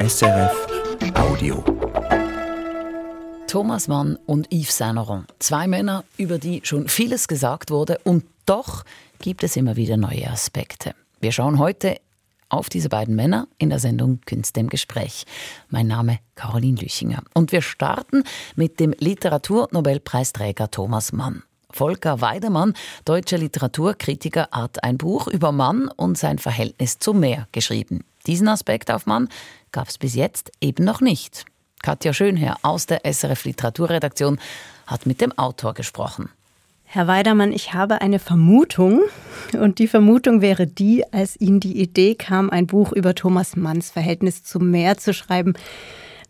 SRF Audio. Thomas Mann und Yves Saint Laurent. Zwei Männer, über die schon vieles gesagt wurde und doch gibt es immer wieder neue Aspekte. Wir schauen heute auf diese beiden Männer in der Sendung Künste im Gespräch. Mein Name Caroline Lüchinger. Und wir starten mit dem Literaturnobelpreisträger Thomas Mann. Volker Weidemann, deutscher Literaturkritiker, hat ein Buch über Mann und sein Verhältnis zum Meer geschrieben. Diesen Aspekt auf Mann gab es bis jetzt eben noch nicht. Katja Schönherr aus der SRF Literaturredaktion hat mit dem Autor gesprochen. Herr Weidermann, ich habe eine Vermutung und die Vermutung wäre die, als Ihnen die Idee kam, ein Buch über Thomas Manns Verhältnis zum Meer zu schreiben,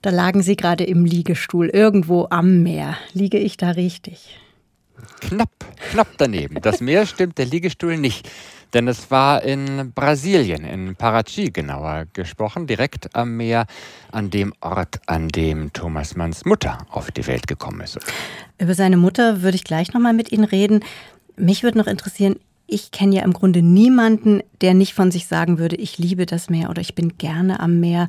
da lagen Sie gerade im Liegestuhl irgendwo am Meer. Liege ich da richtig? Knapp, knapp daneben. Das Meer stimmt, der Liegestuhl nicht. Denn es war in Brasilien, in Paraty genauer gesprochen, direkt am Meer, an dem Ort, an dem Thomas Manns Mutter auf die Welt gekommen ist. Über seine Mutter würde ich gleich nochmal mit Ihnen reden. Mich würde noch interessieren, ich kenne ja im Grunde niemanden, der nicht von sich sagen würde, ich liebe das Meer oder ich bin gerne am Meer.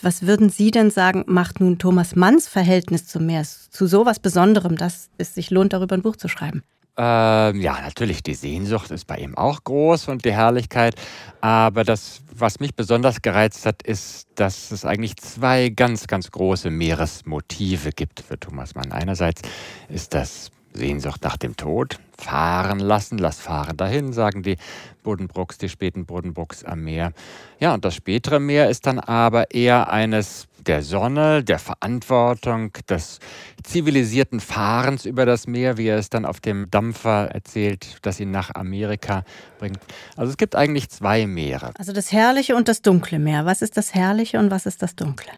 Was würden Sie denn sagen, macht nun Thomas Manns Verhältnis zum Meer zu so was Besonderem, dass es sich lohnt, darüber ein Buch zu schreiben? Ähm, ja, natürlich, die Sehnsucht ist bei ihm auch groß und die Herrlichkeit. Aber das, was mich besonders gereizt hat, ist, dass es eigentlich zwei ganz, ganz große Meeresmotive gibt für Thomas Mann. Einerseits ist das Sehnsucht nach dem Tod. Fahren lassen, lass fahren dahin, sagen die Buddenbrooks, die späten Buddenbrooks am Meer. Ja, und das spätere Meer ist dann aber eher eines der Sonne, der Verantwortung, des zivilisierten Fahrens über das Meer, wie er es dann auf dem Dampfer erzählt, das ihn nach Amerika bringt. Also es gibt eigentlich zwei Meere. Also das herrliche und das dunkle Meer. Was ist das herrliche und was ist das dunkle?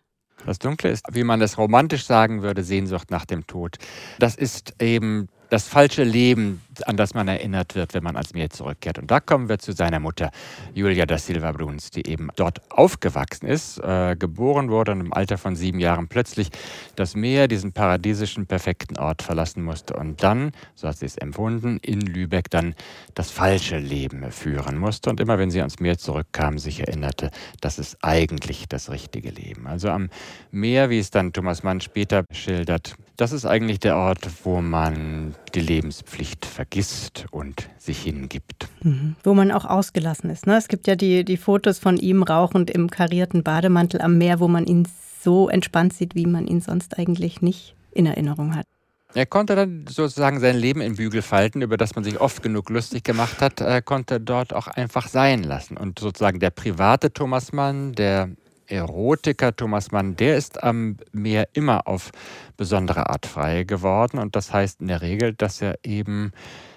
Das Dunkle ist, wie man es romantisch sagen würde, Sehnsucht nach dem Tod. Das ist eben das falsche Leben, an das man erinnert wird, wenn man ans Meer zurückkehrt. Und da kommen wir zu seiner Mutter, Julia da Silva Bruns, die eben dort aufgewachsen ist, äh, geboren wurde und im Alter von sieben Jahren plötzlich das Meer, diesen paradiesischen, perfekten Ort verlassen musste und dann, so hat sie es empfunden, in Lübeck dann das falsche Leben führen musste. Und immer wenn sie ans Meer zurückkam, sich erinnerte, das ist eigentlich das richtige Leben. Also am Meer, wie es dann Thomas Mann später schildert, das ist eigentlich der Ort, wo man die Lebenspflicht vergisst und sich hingibt. Mhm. Wo man auch ausgelassen ist. Ne? Es gibt ja die, die Fotos von ihm rauchend im karierten Bademantel am Meer, wo man ihn so entspannt sieht, wie man ihn sonst eigentlich nicht in Erinnerung hat. Er konnte dann sozusagen sein Leben in Bügel falten, über das man sich oft genug lustig gemacht hat, er konnte dort auch einfach sein lassen. Und sozusagen der private Thomas Mann, der Erotiker Thomas Mann, der ist am Meer immer auf besondere Art frei geworden. Und das heißt in der Regel, dass er eben,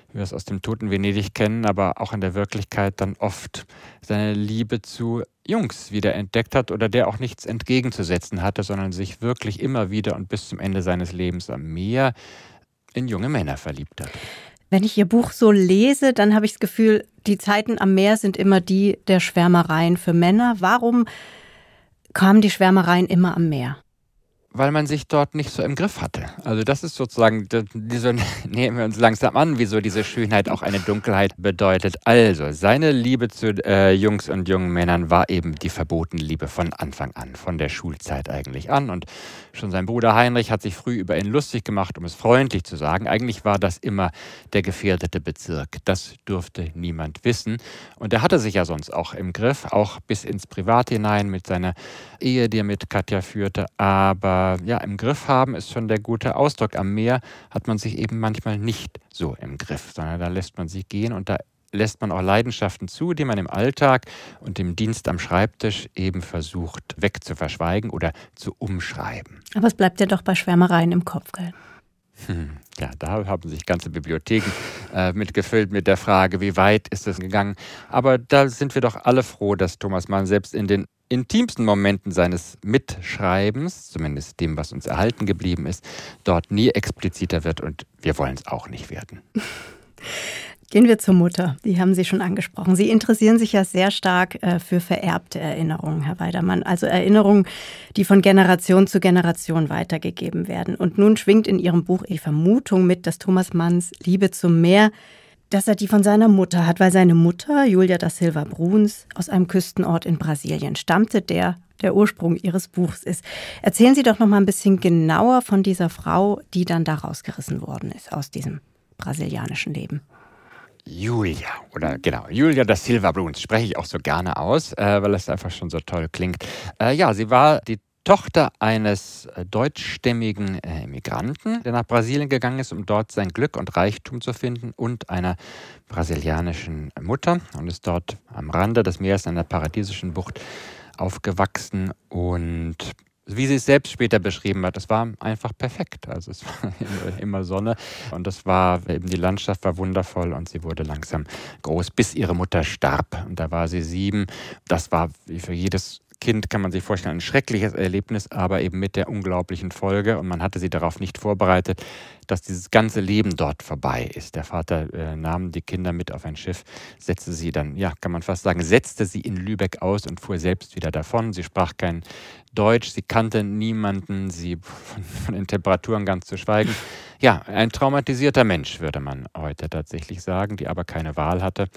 wie wir es aus dem toten Venedig kennen, aber auch in der Wirklichkeit dann oft seine Liebe zu Jungs wieder entdeckt hat oder der auch nichts entgegenzusetzen hatte, sondern sich wirklich immer wieder und bis zum Ende seines Lebens am Meer in junge Männer verliebt hat. Wenn ich Ihr Buch so lese, dann habe ich das Gefühl, die Zeiten am Meer sind immer die der Schwärmereien für Männer. Warum kamen die Schwärmereien immer am Meer weil man sich dort nicht so im Griff hatte. Also das ist sozusagen, diese, nehmen wir uns langsam an, wieso diese Schönheit auch eine Dunkelheit bedeutet. Also, seine Liebe zu äh, Jungs und jungen Männern war eben die verbotene Liebe von Anfang an, von der Schulzeit eigentlich an. Und schon sein Bruder Heinrich hat sich früh über ihn lustig gemacht, um es freundlich zu sagen. Eigentlich war das immer der gefährdete Bezirk. Das durfte niemand wissen. Und er hatte sich ja sonst auch im Griff, auch bis ins Privat hinein mit seiner Ehe, die er mit Katja führte. Aber ja, im Griff haben ist schon der gute Ausdruck. Am Meer hat man sich eben manchmal nicht so im Griff, sondern da lässt man sich gehen und da lässt man auch Leidenschaften zu, die man im Alltag und im Dienst am Schreibtisch eben versucht wegzuverschweigen oder zu umschreiben. Aber es bleibt ja doch bei Schwärmereien im Kopf, gell? Hm, ja, da haben sich ganze Bibliotheken äh, mitgefüllt mit der Frage, wie weit ist es gegangen. Aber da sind wir doch alle froh, dass Thomas Mann selbst in den intimsten Momenten seines Mitschreibens, zumindest dem, was uns erhalten geblieben ist, dort nie expliziter wird und wir wollen es auch nicht werden. Gehen wir zur Mutter. Die haben Sie schon angesprochen. Sie interessieren sich ja sehr stark äh, für vererbte Erinnerungen, Herr Weidermann. Also Erinnerungen, die von Generation zu Generation weitergegeben werden. Und nun schwingt in Ihrem Buch die Vermutung mit, dass Thomas Manns Liebe zum Meer dass er die von seiner Mutter hat, weil seine Mutter, Julia da Silva Bruns, aus einem Küstenort in Brasilien stammte, der der Ursprung Ihres Buchs ist. Erzählen Sie doch noch mal ein bisschen genauer von dieser Frau, die dann da rausgerissen worden ist aus diesem brasilianischen Leben. Julia, oder genau, Julia da Silva Bruns, spreche ich auch so gerne aus, äh, weil es einfach schon so toll klingt. Äh, ja, sie war die Tochter eines äh, deutschstämmigen äh, Migranten, der nach Brasilien gegangen ist, um dort sein Glück und Reichtum zu finden, und einer brasilianischen Mutter und ist dort am Rande des Meeres in der paradiesischen Bucht aufgewachsen und wie sie es selbst später beschrieben hat, es war einfach perfekt. Also es war immer Sonne und das war eben die Landschaft war wundervoll und sie wurde langsam groß, bis ihre Mutter starb. Und da war sie sieben. Das war wie für jedes Kind kann man sich vorstellen, ein schreckliches Erlebnis, aber eben mit der unglaublichen Folge. Und man hatte sie darauf nicht vorbereitet, dass dieses ganze Leben dort vorbei ist. Der Vater äh, nahm die Kinder mit auf ein Schiff, setzte sie dann, ja, kann man fast sagen, setzte sie in Lübeck aus und fuhr selbst wieder davon. Sie sprach kein Deutsch, sie kannte niemanden, sie von, von den Temperaturen ganz zu schweigen. Ja, ein traumatisierter Mensch, würde man heute tatsächlich sagen, die aber keine Wahl hatte.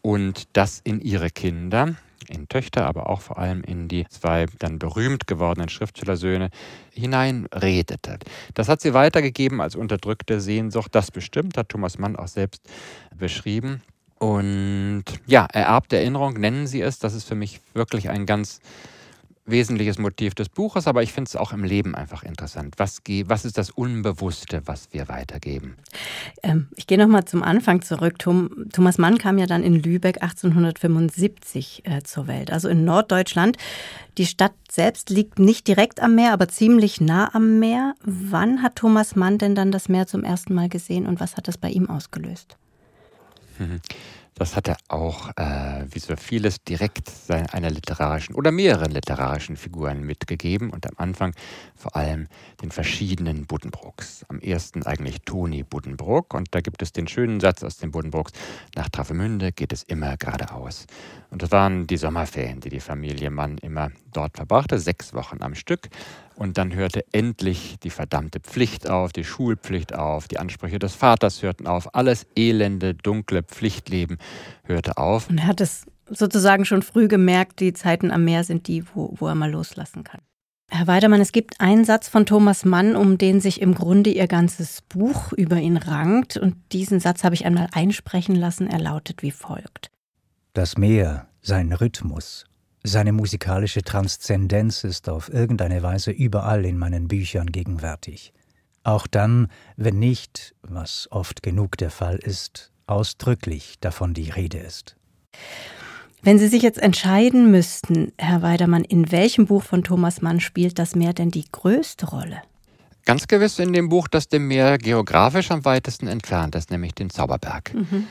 Und das in ihre Kinder, in Töchter, aber auch vor allem in die zwei dann berühmt gewordenen Schriftstellersöhne hineinredete. Das hat sie weitergegeben als unterdrückte Sehnsucht. Das bestimmt hat Thomas Mann auch selbst beschrieben. Und ja, ererbte Erinnerung nennen sie es. Das ist für mich wirklich ein ganz wesentliches Motiv des Buches, aber ich finde es auch im Leben einfach interessant. Was, was ist das Unbewusste, was wir weitergeben? Ähm, ich gehe nochmal zum Anfang zurück. Tom, Thomas Mann kam ja dann in Lübeck 1875 äh, zur Welt, also in Norddeutschland. Die Stadt selbst liegt nicht direkt am Meer, aber ziemlich nah am Meer. Wann hat Thomas Mann denn dann das Meer zum ersten Mal gesehen und was hat das bei ihm ausgelöst? Das hat er auch, äh, wie so vieles, direkt einer literarischen oder mehreren literarischen Figuren mitgegeben und am Anfang vor allem den verschiedenen Buddenbrooks. Am ersten eigentlich Toni Buddenbrook und da gibt es den schönen Satz aus den Buddenbrooks, nach Travemünde geht es immer geradeaus. Und das waren die Sommerferien, die die Familie Mann immer dort verbrachte, sechs Wochen am Stück. Und dann hörte endlich die verdammte Pflicht auf, die Schulpflicht auf, die Ansprüche des Vaters hörten auf, alles elende, dunkle Pflichtleben hörte auf. Und er hat es sozusagen schon früh gemerkt, die Zeiten am Meer sind die, wo, wo er mal loslassen kann. Herr Weidermann, es gibt einen Satz von Thomas Mann, um den sich im Grunde Ihr ganzes Buch über ihn rankt. Und diesen Satz habe ich einmal einsprechen lassen. Er lautet wie folgt. Das Meer, sein Rhythmus, seine musikalische Transzendenz ist auf irgendeine Weise überall in meinen Büchern gegenwärtig. Auch dann, wenn nicht, was oft genug der Fall ist, ausdrücklich davon die Rede ist. Wenn Sie sich jetzt entscheiden müssten, Herr Weidermann, in welchem Buch von Thomas Mann spielt das Meer denn die größte Rolle? Ganz gewiss in dem Buch, das dem Meer geografisch am weitesten entfernt ist, nämlich den Zauberberg. Mhm.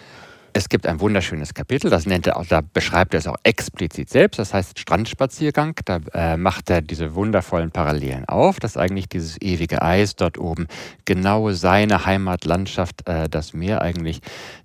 Es gibt ein wunderschönes Kapitel, das nennt er auch, da beschreibt er es auch explizit selbst, das heißt Strandspaziergang. Da äh, macht er diese wundervollen Parallelen auf, dass eigentlich dieses ewige Eis dort oben genau seine Heimatlandschaft, äh, das Meer eigentlich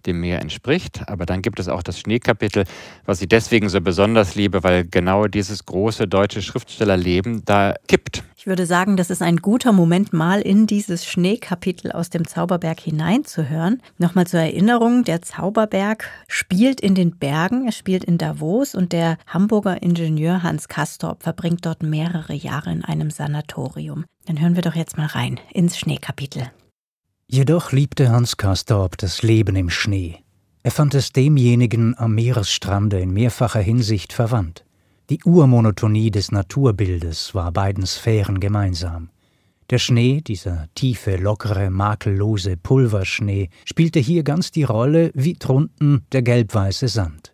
dem Meer entspricht. Aber dann gibt es auch das Schneekapitel, was ich deswegen so besonders liebe, weil genau dieses große deutsche Schriftstellerleben da kippt. Ich würde sagen, das ist ein guter Moment, mal in dieses Schneekapitel aus dem Zauberberg hineinzuhören. Nochmal zur Erinnerung, der Zauberberg spielt in den Bergen, er spielt in Davos und der Hamburger Ingenieur Hans Kastorp verbringt dort mehrere Jahre in einem Sanatorium. Dann hören wir doch jetzt mal rein ins Schneekapitel. Jedoch liebte Hans Kastorp das Leben im Schnee. Er fand es demjenigen am Meeresstrande in mehrfacher Hinsicht verwandt. Die Urmonotonie des Naturbildes war beiden Sphären gemeinsam. Der Schnee, dieser tiefe, lockere, makellose Pulverschnee, spielte hier ganz die Rolle wie drunten der gelbweiße Sand.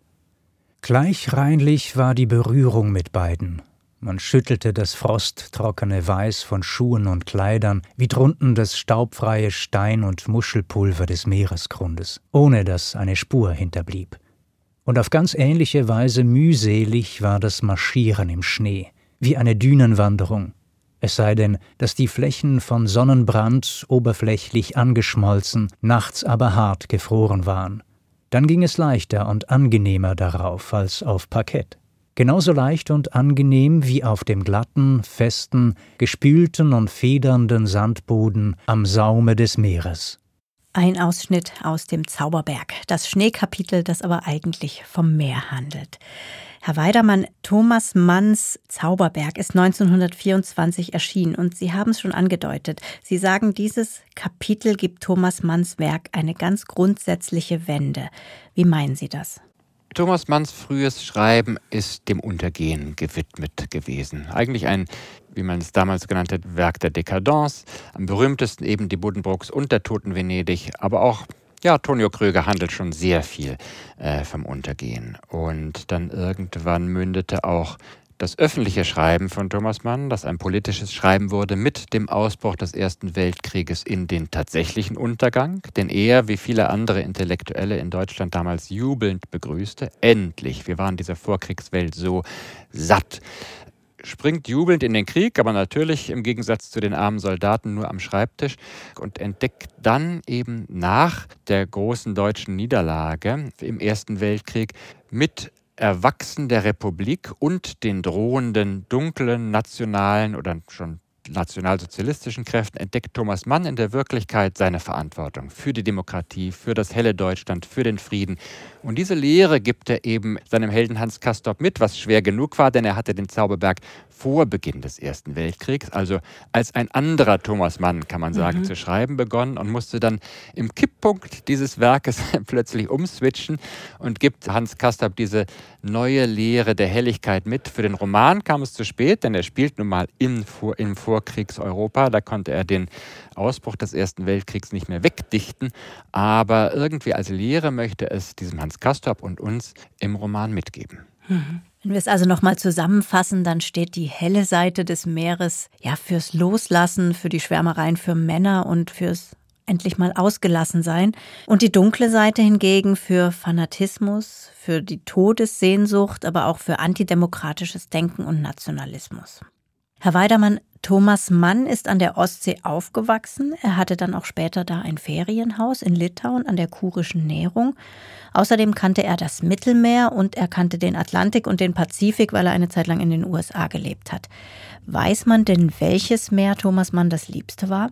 Gleich reinlich war die Berührung mit beiden. Man schüttelte das frosttrockene Weiß von Schuhen und Kleidern wie drunten das staubfreie Stein- und Muschelpulver des Meeresgrundes, ohne dass eine Spur hinterblieb. Und auf ganz ähnliche Weise mühselig war das Marschieren im Schnee, wie eine Dünenwanderung, es sei denn, dass die Flächen von Sonnenbrand oberflächlich angeschmolzen, nachts aber hart gefroren waren. Dann ging es leichter und angenehmer darauf als auf Parkett. Genauso leicht und angenehm wie auf dem glatten, festen, gespülten und federnden Sandboden am Saume des Meeres. Ein Ausschnitt aus dem Zauberberg, das Schneekapitel, das aber eigentlich vom Meer handelt. Herr Weidermann, Thomas Manns Zauberberg ist 1924 erschienen und Sie haben es schon angedeutet. Sie sagen, dieses Kapitel gibt Thomas Manns Werk eine ganz grundsätzliche Wende. Wie meinen Sie das? Thomas Manns frühes Schreiben ist dem Untergehen gewidmet gewesen. Eigentlich ein, wie man es damals genannt hat, Werk der Dekadence. Am berühmtesten eben die Buddenbrooks und der Toten Venedig, aber auch ja, Tonio Kröger handelt schon sehr viel äh, vom Untergehen. Und dann irgendwann mündete auch das öffentliche Schreiben von Thomas Mann, das ein politisches Schreiben wurde, mit dem Ausbruch des Ersten Weltkrieges in den tatsächlichen Untergang, den er, wie viele andere Intellektuelle in Deutschland damals jubelnd begrüßte. Endlich, wir waren dieser Vorkriegswelt so satt springt jubelnd in den Krieg, aber natürlich im Gegensatz zu den armen Soldaten nur am Schreibtisch und entdeckt dann eben nach der großen deutschen Niederlage im Ersten Weltkrieg mit Erwachsen der Republik und den drohenden dunklen nationalen oder schon nationalsozialistischen Kräften entdeckt Thomas Mann in der Wirklichkeit seine Verantwortung für die Demokratie, für das helle Deutschland, für den Frieden. Und diese Lehre gibt er eben seinem Helden Hans Castorp mit, was schwer genug war, denn er hatte den Zauberberg vor Beginn des Ersten Weltkriegs, also als ein anderer Thomas Mann, kann man sagen, mhm. zu schreiben begonnen und musste dann im Kipppunkt dieses Werkes plötzlich umswitchen und gibt Hans Kastorp diese neue Lehre der Helligkeit mit. Für den Roman kam es zu spät, denn er spielt nun mal im, Vor im Vorkriegseuropa. Da konnte er den Ausbruch des Ersten Weltkriegs nicht mehr wegdichten. Aber irgendwie als Lehre möchte es diesem Hans Kastorp und uns im Roman mitgeben. Mhm. Wenn wir es also nochmal zusammenfassen, dann steht die helle Seite des Meeres ja fürs Loslassen, für die Schwärmereien für Männer und fürs endlich mal ausgelassen sein. Und die dunkle Seite hingegen für Fanatismus, für die Todessehnsucht, aber auch für antidemokratisches Denken und Nationalismus. Herr Weidermann, Thomas Mann ist an der Ostsee aufgewachsen. Er hatte dann auch später da ein Ferienhaus in Litauen an der kurischen Nährung. Außerdem kannte er das Mittelmeer und er kannte den Atlantik und den Pazifik, weil er eine Zeit lang in den USA gelebt hat. Weiß man denn, welches Meer Thomas Mann das liebste war?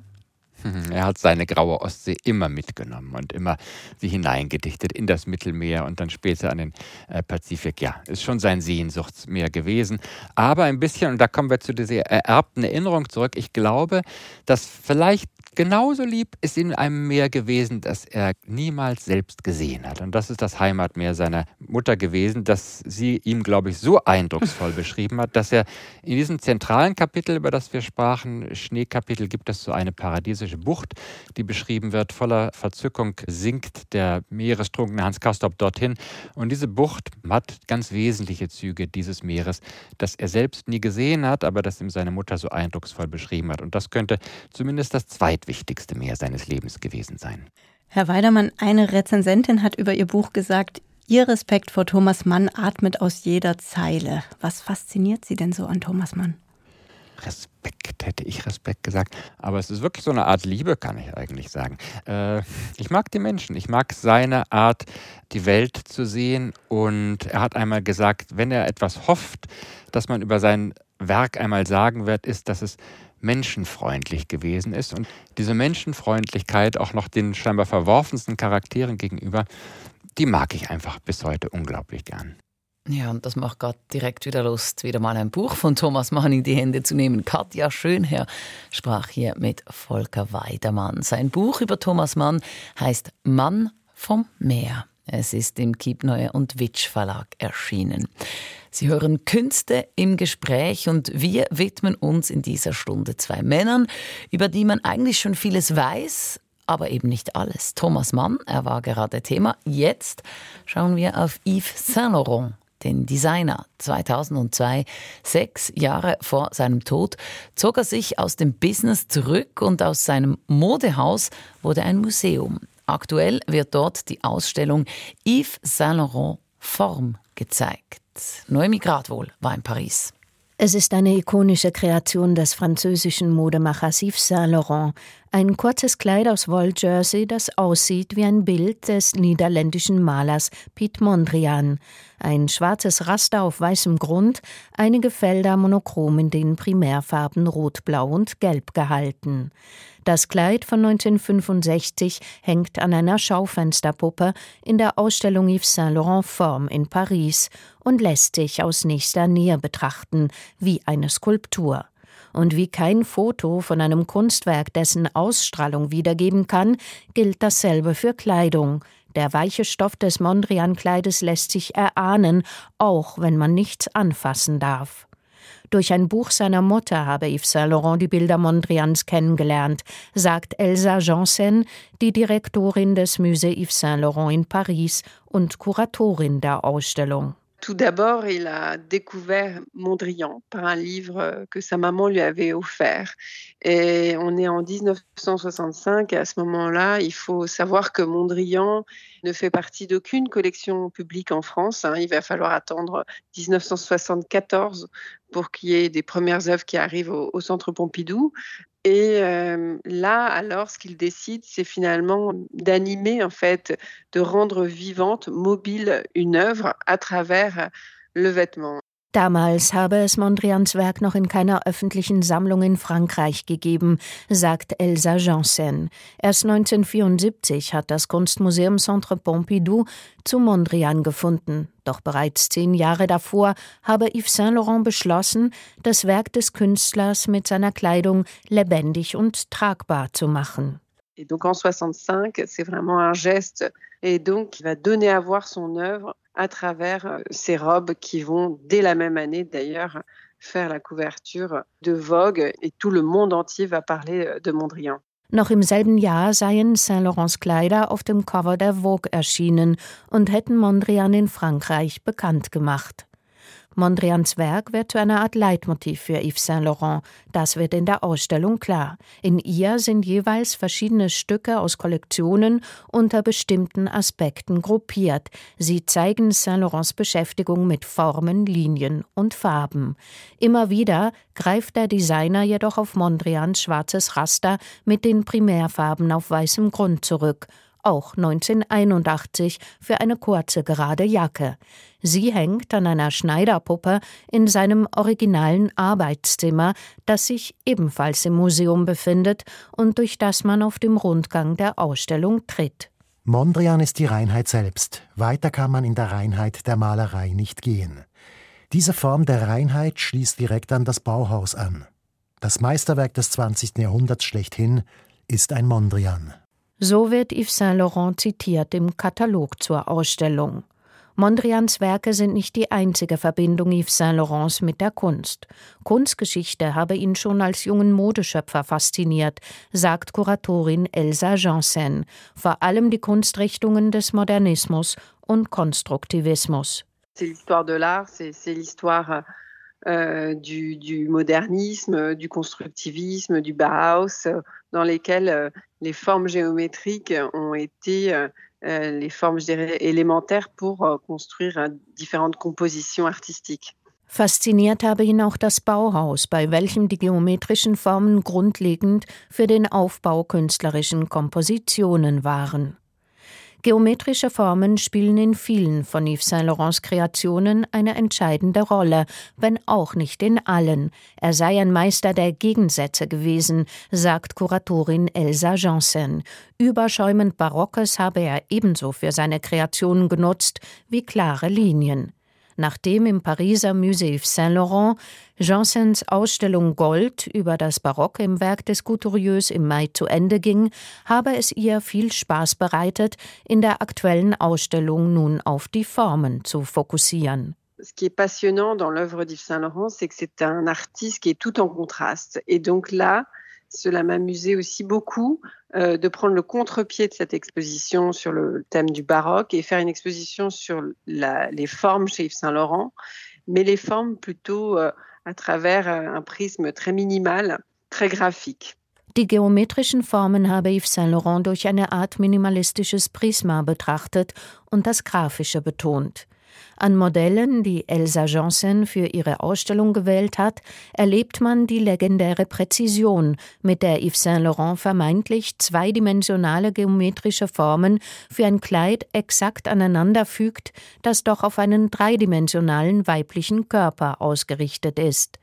Er hat seine graue Ostsee immer mitgenommen und immer sie hineingedichtet in das Mittelmeer und dann später an den äh, Pazifik. Ja, ist schon sein Sehnsuchtsmeer gewesen. Aber ein bisschen, und da kommen wir zu dieser ererbten Erinnerung zurück, ich glaube, dass vielleicht Genauso lieb ist in einem Meer gewesen, das er niemals selbst gesehen hat. Und das ist das Heimatmeer seiner Mutter gewesen, das sie ihm, glaube ich, so eindrucksvoll beschrieben hat, dass er in diesem zentralen Kapitel, über das wir sprachen, Schneekapitel, gibt es so eine paradiesische Bucht, die beschrieben wird. Voller Verzückung sinkt der meerestrunkene Hans Kastorp dorthin. Und diese Bucht hat ganz wesentliche Züge dieses Meeres, das er selbst nie gesehen hat, aber das ihm seine Mutter so eindrucksvoll beschrieben hat. Und das könnte zumindest das zweite zweitwichtigste Meer seines Lebens gewesen sein. Herr Weidermann, eine Rezensentin hat über Ihr Buch gesagt, Ihr Respekt vor Thomas Mann atmet aus jeder Zeile. Was fasziniert Sie denn so an Thomas Mann? Respekt, hätte ich Respekt gesagt. Aber es ist wirklich so eine Art Liebe, kann ich eigentlich sagen. Äh, ich mag die Menschen. Ich mag seine Art, die Welt zu sehen. Und er hat einmal gesagt, wenn er etwas hofft, dass man über sein Werk einmal sagen wird, ist, dass es menschenfreundlich gewesen ist und diese Menschenfreundlichkeit auch noch den scheinbar verworfensten Charakteren gegenüber, die mag ich einfach bis heute unglaublich gern. Ja, und das macht gerade direkt wieder Lust, wieder mal ein Buch von Thomas Mann in die Hände zu nehmen. Katja Schönherr sprach hier mit Volker Weidermann. Sein Buch über Thomas Mann heißt Mann vom Meer. Es ist im Kiepneue und Witsch Verlag erschienen. Sie hören Künste im Gespräch und wir widmen uns in dieser Stunde zwei Männern, über die man eigentlich schon vieles weiß, aber eben nicht alles. Thomas Mann, er war gerade Thema. Jetzt schauen wir auf Yves Saint Laurent den Designer. 2002, sechs Jahre vor seinem Tod, zog er sich aus dem Business zurück und aus seinem Modehaus wurde ein Museum. Aktuell wird dort die Ausstellung Yves Saint Laurent Form gezeigt. Noemi Gradwohl war in Paris. Es ist eine ikonische Kreation des französischen Modemachers Yves Saint Laurent, Ein kurzes Kleid aus Wolljersey, das aussieht wie ein Bild des niederländischen Malers Piet Mondrian. Ein schwarzes Raster auf weißem Grund, einige Felder monochrom in den Primärfarben Rot, Blau und Gelb gehalten. Das Kleid von 1965 hängt an einer Schaufensterpuppe in der Ausstellung Yves Saint Laurent Form in Paris und lässt sich aus nächster Nähe betrachten, wie eine Skulptur und wie kein Foto von einem Kunstwerk dessen Ausstrahlung wiedergeben kann, gilt dasselbe für Kleidung. Der weiche Stoff des Mondrian-Kleides lässt sich erahnen, auch wenn man nichts anfassen darf. Durch ein Buch seiner Mutter habe Yves Saint Laurent die Bilder Mondrians kennengelernt, sagt Elsa Janssen, die Direktorin des Musée Yves Saint Laurent in Paris und Kuratorin der Ausstellung. Tout d'abord, il a découvert Mondrian par un livre que sa maman lui avait offert. Et on est en 1965 et à ce moment-là, il faut savoir que Mondrian ne fait partie d'aucune collection publique en France. Hein. Il va falloir attendre 1974 pour qu'il y ait des premières œuvres qui arrivent au, Centre Pompidou. Et euh, là, alors, ce qu'il décide, c'est finalement d'animer, en fait, de rendre vivante, mobile une œuvre à travers le vêtement. Damals habe es Mondrians Werk noch in keiner öffentlichen Sammlung in Frankreich gegeben, sagt Elsa Janssen. Erst 1974 hat das Kunstmuseum Centre Pompidou zu Mondrian gefunden. Doch bereits zehn Jahre davor habe Yves Saint Laurent beschlossen, das Werk des Künstlers mit seiner Kleidung lebendig und tragbar zu machen. Et donc en 65, c'est vraiment un geste et donc il va donner à voir son œuvre à travers euh, ces robes qui vont, dès la même année d'ailleurs, faire la couverture de Vogue et tout le monde entier va parler euh, de Mondrian. Noch im selben Jahr seien Saint Laurents Kleider auf dem Cover der Vogue erschienen und hätten Mondrian in Frankreich bekannt gemacht. Mondrians Werk wird zu einer Art Leitmotiv für Yves Saint Laurent. Das wird in der Ausstellung klar. In ihr sind jeweils verschiedene Stücke aus Kollektionen unter bestimmten Aspekten gruppiert. Sie zeigen Saint Laurents Beschäftigung mit Formen, Linien und Farben. Immer wieder greift der Designer jedoch auf Mondrians schwarzes Raster mit den Primärfarben auf weißem Grund zurück auch 1981 für eine kurze gerade Jacke. Sie hängt an einer Schneiderpuppe in seinem originalen Arbeitszimmer, das sich ebenfalls im Museum befindet und durch das man auf dem Rundgang der Ausstellung tritt. Mondrian ist die Reinheit selbst. Weiter kann man in der Reinheit der Malerei nicht gehen. Diese Form der Reinheit schließt direkt an das Bauhaus an. Das Meisterwerk des 20. Jahrhunderts schlechthin ist ein Mondrian. So wird Yves Saint Laurent zitiert im Katalog zur Ausstellung. Mondrians Werke sind nicht die einzige Verbindung Yves Saint Laurents mit der Kunst. Kunstgeschichte habe ihn schon als jungen Modeschöpfer fasziniert, sagt Kuratorin Elsa Janssen, vor allem die Kunstrichtungen des Modernismus und Konstruktivismus. C'est l'histoire de l'art, c'est l'histoire euh, du, du, modernisme, du constructivisme, du Bauhaus, euh, dans lesquels euh, les formes géométriques ont été euh, les formes élémentaires pour construire différentes compositions artistiques. Fasziniert habe ihn auch das Bauhaus, bei welchem die geometrischen Formen grundlegend für den Aufbau künstlerischen Kompositionen waren. Geometrische Formen spielen in vielen von Yves Saint Laurents Kreationen eine entscheidende Rolle, wenn auch nicht in allen. Er sei ein Meister der Gegensätze gewesen, sagt Kuratorin Elsa Janssen. Überschäumend Barockes habe er ebenso für seine Kreationen genutzt wie klare Linien. Nachdem im Pariser Musée Saint-Laurent Jansens Ausstellung Gold über das Barock im Werk des Couturiers im Mai zu Ende ging, habe es ihr viel Spaß bereitet, in der aktuellen Ausstellung nun auf die Formen zu fokussieren. Ce qui est passionnant dans l'œuvre d'Yves Saint Laurent, c'est que c'est un artiste qui est tout en contraste. Et donc là, cela m'amusait aussi beaucoup euh, de prendre le contre-pied de cette exposition sur le thème du baroque et faire une exposition sur les formes chez Yves Saint Laurent, mais les formes plutôt euh, à travers euh, un prisme très minimal, très graphique. Die geometrischen Formen habe Yves Saint Laurent durch eine Art minimalistisches Prisma betrachtet und das Grafische betont. An Modellen, die Elsa Janssen für ihre Ausstellung gewählt hat, erlebt man die legendäre Präzision, mit der Yves Saint Laurent vermeintlich zweidimensionale geometrische Formen für ein Kleid exakt aneinander fügt, das doch auf einen dreidimensionalen weiblichen Körper ausgerichtet ist.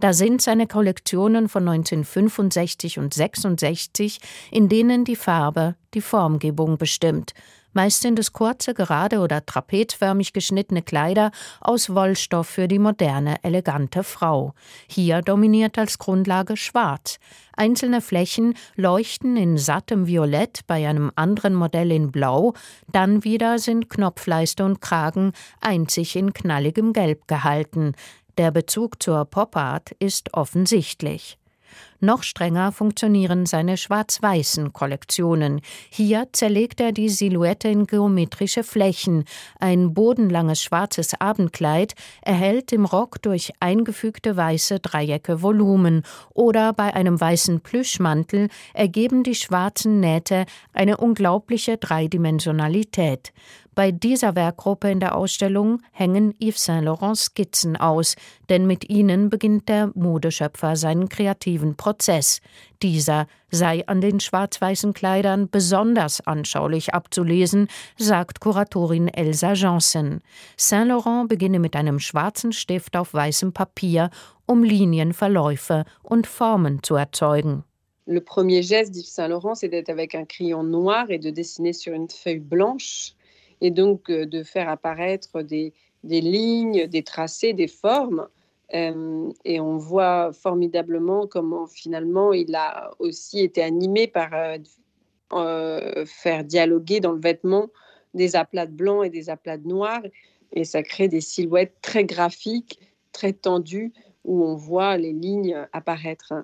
Da sind seine Kollektionen von 1965 und 66, in denen die Farbe die Formgebung bestimmt, Meist sind es kurze, gerade oder trapezförmig geschnittene Kleider aus Wollstoff für die moderne, elegante Frau. Hier dominiert als Grundlage Schwarz. Einzelne Flächen leuchten in sattem Violett, bei einem anderen Modell in Blau, dann wieder sind Knopfleiste und Kragen einzig in knalligem Gelb gehalten. Der Bezug zur Pop-Art ist offensichtlich. Noch strenger funktionieren seine schwarz-weißen Kollektionen. Hier zerlegt er die Silhouette in geometrische Flächen. Ein bodenlanges schwarzes Abendkleid erhält im Rock durch eingefügte weiße Dreiecke Volumen oder bei einem weißen Plüschmantel ergeben die schwarzen Nähte eine unglaubliche Dreidimensionalität. Bei dieser Werkgruppe in der Ausstellung hängen Yves Saint Laurent Skizzen aus, denn mit ihnen beginnt der Modeschöpfer seinen kreativen Prozess. Dieser sei an den schwarz-weißen Kleidern besonders anschaulich abzulesen, sagt Kuratorin Elsa Janssen. Saint Laurent beginne mit einem schwarzen Stift auf weißem Papier, um Linienverläufe und Formen zu erzeugen. Le premier geste d'Yves Saint Laurent, c'est d'être avec un crayon noir et de dessiner sur une feuille blanche et donc euh, de faire apparaître des, des lignes, des tracés, des formes. Euh, et on voit formidablement comment finalement il a aussi été animé par euh, faire dialoguer dans le vêtement des aplats de blanc et des aplats de noir. Et ça crée des silhouettes très graphiques, très tendues, où on voit les lignes apparaître.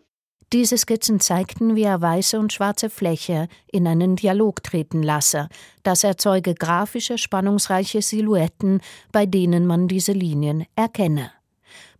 Diese Skizzen zeigten, wie er weiße und schwarze Fläche in einen Dialog treten lasse. Das erzeuge grafische, spannungsreiche Silhouetten, bei denen man diese Linien erkenne.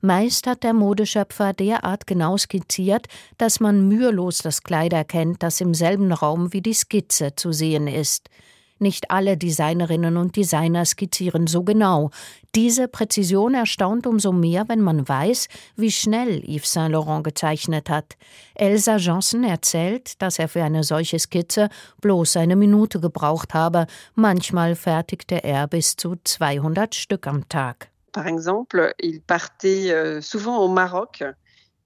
Meist hat der Modeschöpfer derart genau skizziert, dass man mühelos das Kleid erkennt, das im selben Raum wie die Skizze zu sehen ist. Nicht alle Designerinnen und Designer skizzieren so genau. Diese Präzision erstaunt umso mehr, wenn man weiß, wie schnell Yves Saint Laurent gezeichnet hat. Elsa Janssen erzählt, dass er für eine solche Skizze bloß eine Minute gebraucht habe. Manchmal fertigte er bis zu 200 Stück am Tag. Par exemple, il partait euh, souvent au Maroc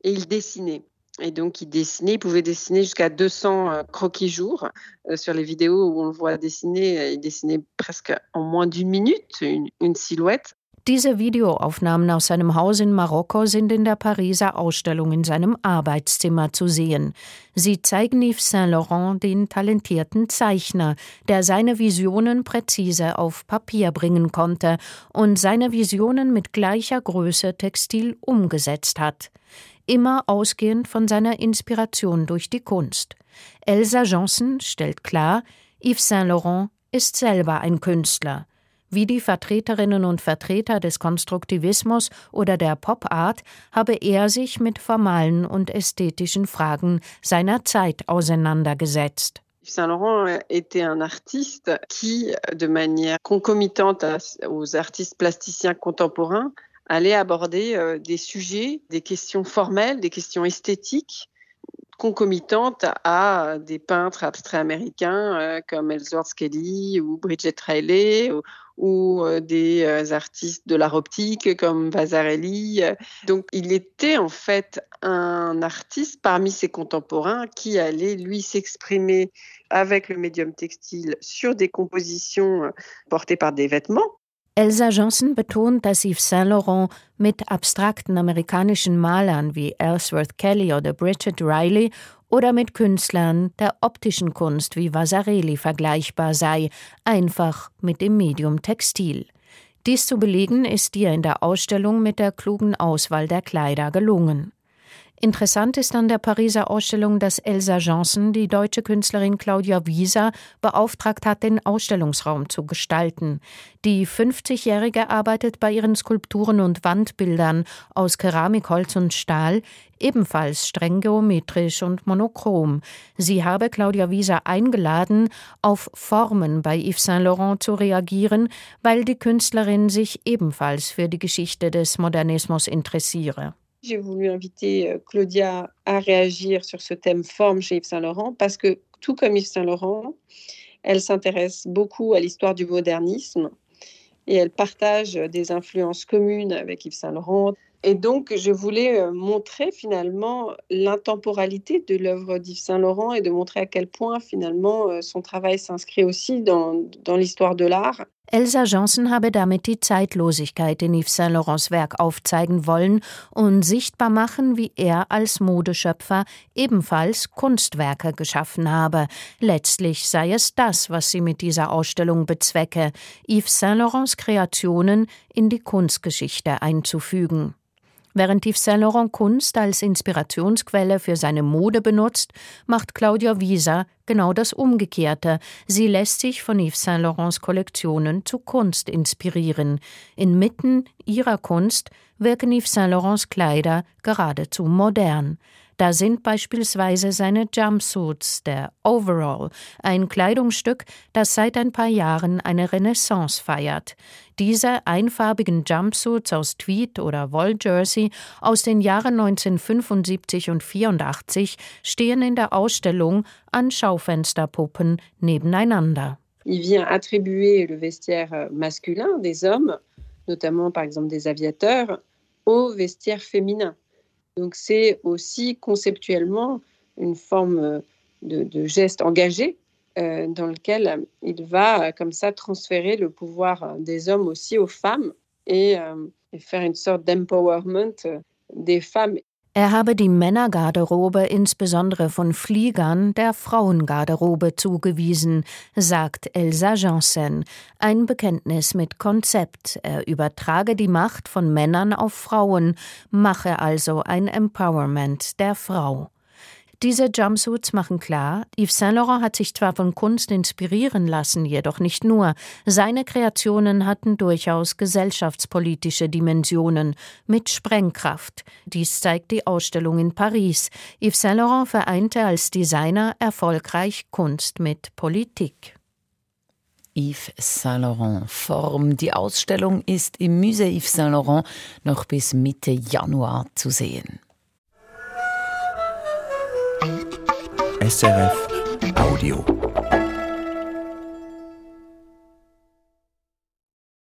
et dessinait. Et donc, il dessinait, il pouvait dessiner jusqu'à 200 euh, croquis jours. Euh, sur les vidéos où on le voit dessiner, il dessinait presque en moins d'une minute une, une silhouette. Diese Videoaufnahmen aus seinem Haus in Marokko sind in der Pariser Ausstellung in seinem Arbeitszimmer zu sehen. Sie zeigen Yves Saint Laurent, den talentierten Zeichner, der seine Visionen präzise auf Papier bringen konnte und seine Visionen mit gleicher Größe Textil umgesetzt hat immer ausgehend von seiner Inspiration durch die Kunst. Elsa Janssen stellt klar, Yves Saint Laurent ist selber ein Künstler. Wie die Vertreterinnen und Vertreter des Konstruktivismus oder der Pop Art habe er sich mit formalen und ästhetischen Fragen seiner Zeit auseinandergesetzt. Yves Saint Laurent était un artiste qui, de manière concomitante aux artistes plasticiens contemporains, allait aborder euh, des sujets, des questions formelles, des questions esthétiques concomitantes à des peintres abstraits américains euh, comme Ellsworth Kelly ou Bridget Riley ou, ou euh, des artistes de l'art optique comme Vasarely. Donc il était en fait un artiste parmi ses contemporains qui allait lui s'exprimer avec le médium textile sur des compositions portées par des vêtements Elsa Johnson betont, dass Yves Saint Laurent mit abstrakten amerikanischen Malern wie Ellsworth Kelly oder Bridget Riley oder mit Künstlern der optischen Kunst wie Vasarely vergleichbar sei, einfach mit dem Medium Textil. Dies zu belegen, ist ihr in der Ausstellung mit der klugen Auswahl der Kleider gelungen. Interessant ist an der Pariser Ausstellung, dass Elsa Janssen die deutsche Künstlerin Claudia Wieser beauftragt hat, den Ausstellungsraum zu gestalten. Die 50-Jährige arbeitet bei ihren Skulpturen und Wandbildern aus Keramik, Holz und Stahl ebenfalls streng geometrisch und monochrom. Sie habe Claudia Wieser eingeladen, auf Formen bei Yves Saint Laurent zu reagieren, weil die Künstlerin sich ebenfalls für die Geschichte des Modernismus interessiere. J'ai voulu inviter euh, Claudia à réagir sur ce thème forme chez Yves Saint Laurent parce que, tout comme Yves Saint Laurent, elle s'intéresse beaucoup à l'histoire du modernisme et elle partage des influences communes avec Yves Saint Laurent. Et donc, je voulais euh, montrer finalement l'intemporalité de l'œuvre d'Yves Saint-Laurent et de montrer à quel point finalement euh, son travail s'inscrit aussi dans, dans l'histoire de l'art. Elsa Janssen habe damit die Zeitlosigkeit in Yves Saint Laurents Werk aufzeigen wollen und sichtbar machen, wie er als Modeschöpfer ebenfalls Kunstwerke geschaffen habe. Letztlich sei es das, was sie mit dieser Ausstellung bezwecke, Yves Saint Laurents Kreationen in die Kunstgeschichte einzufügen. Während Yves Saint Laurent Kunst als Inspirationsquelle für seine Mode benutzt, macht Claudia Wieser genau das Umgekehrte. Sie lässt sich von Yves Saint Laurents Kollektionen zu Kunst inspirieren. Inmitten ihrer Kunst wirken Yves Saint Laurents Kleider geradezu modern. Da sind beispielsweise seine Jumpsuits, der Overall, ein Kleidungsstück, das seit ein paar Jahren eine Renaissance feiert. Diese einfarbigen Jumpsuits aus Tweed oder Wolljersey aus den Jahren 1975 und 84 stehen in der Ausstellung an Schaufensterpuppen nebeneinander. Il vient attribuer le vestiaire masculin des hommes, notamment par exemple des aviateurs, au vestiaire féminin. Donc c'est aussi conceptuellement une forme euh, de, geste engagé euh, dans lequel il va euh, comme ça transférer le pouvoir des hommes aussi aux femmes et faire une sorte d'empowerment des femmes Er habe die Männergarderobe insbesondere von Fliegern der Frauengarderobe zugewiesen, sagt Elsa Janssen. Ein Bekenntnis mit Konzept. Er übertrage die Macht von Männern auf Frauen, mache also ein Empowerment der Frau. Diese Jumpsuits machen klar, Yves Saint Laurent hat sich zwar von Kunst inspirieren lassen, jedoch nicht nur. Seine Kreationen hatten durchaus gesellschaftspolitische Dimensionen mit Sprengkraft. Dies zeigt die Ausstellung in Paris. Yves Saint Laurent vereinte als Designer erfolgreich Kunst mit Politik. Yves Saint Laurent Form. Die Ausstellung ist im Musée Yves Saint Laurent noch bis Mitte Januar zu sehen. SRF Audio.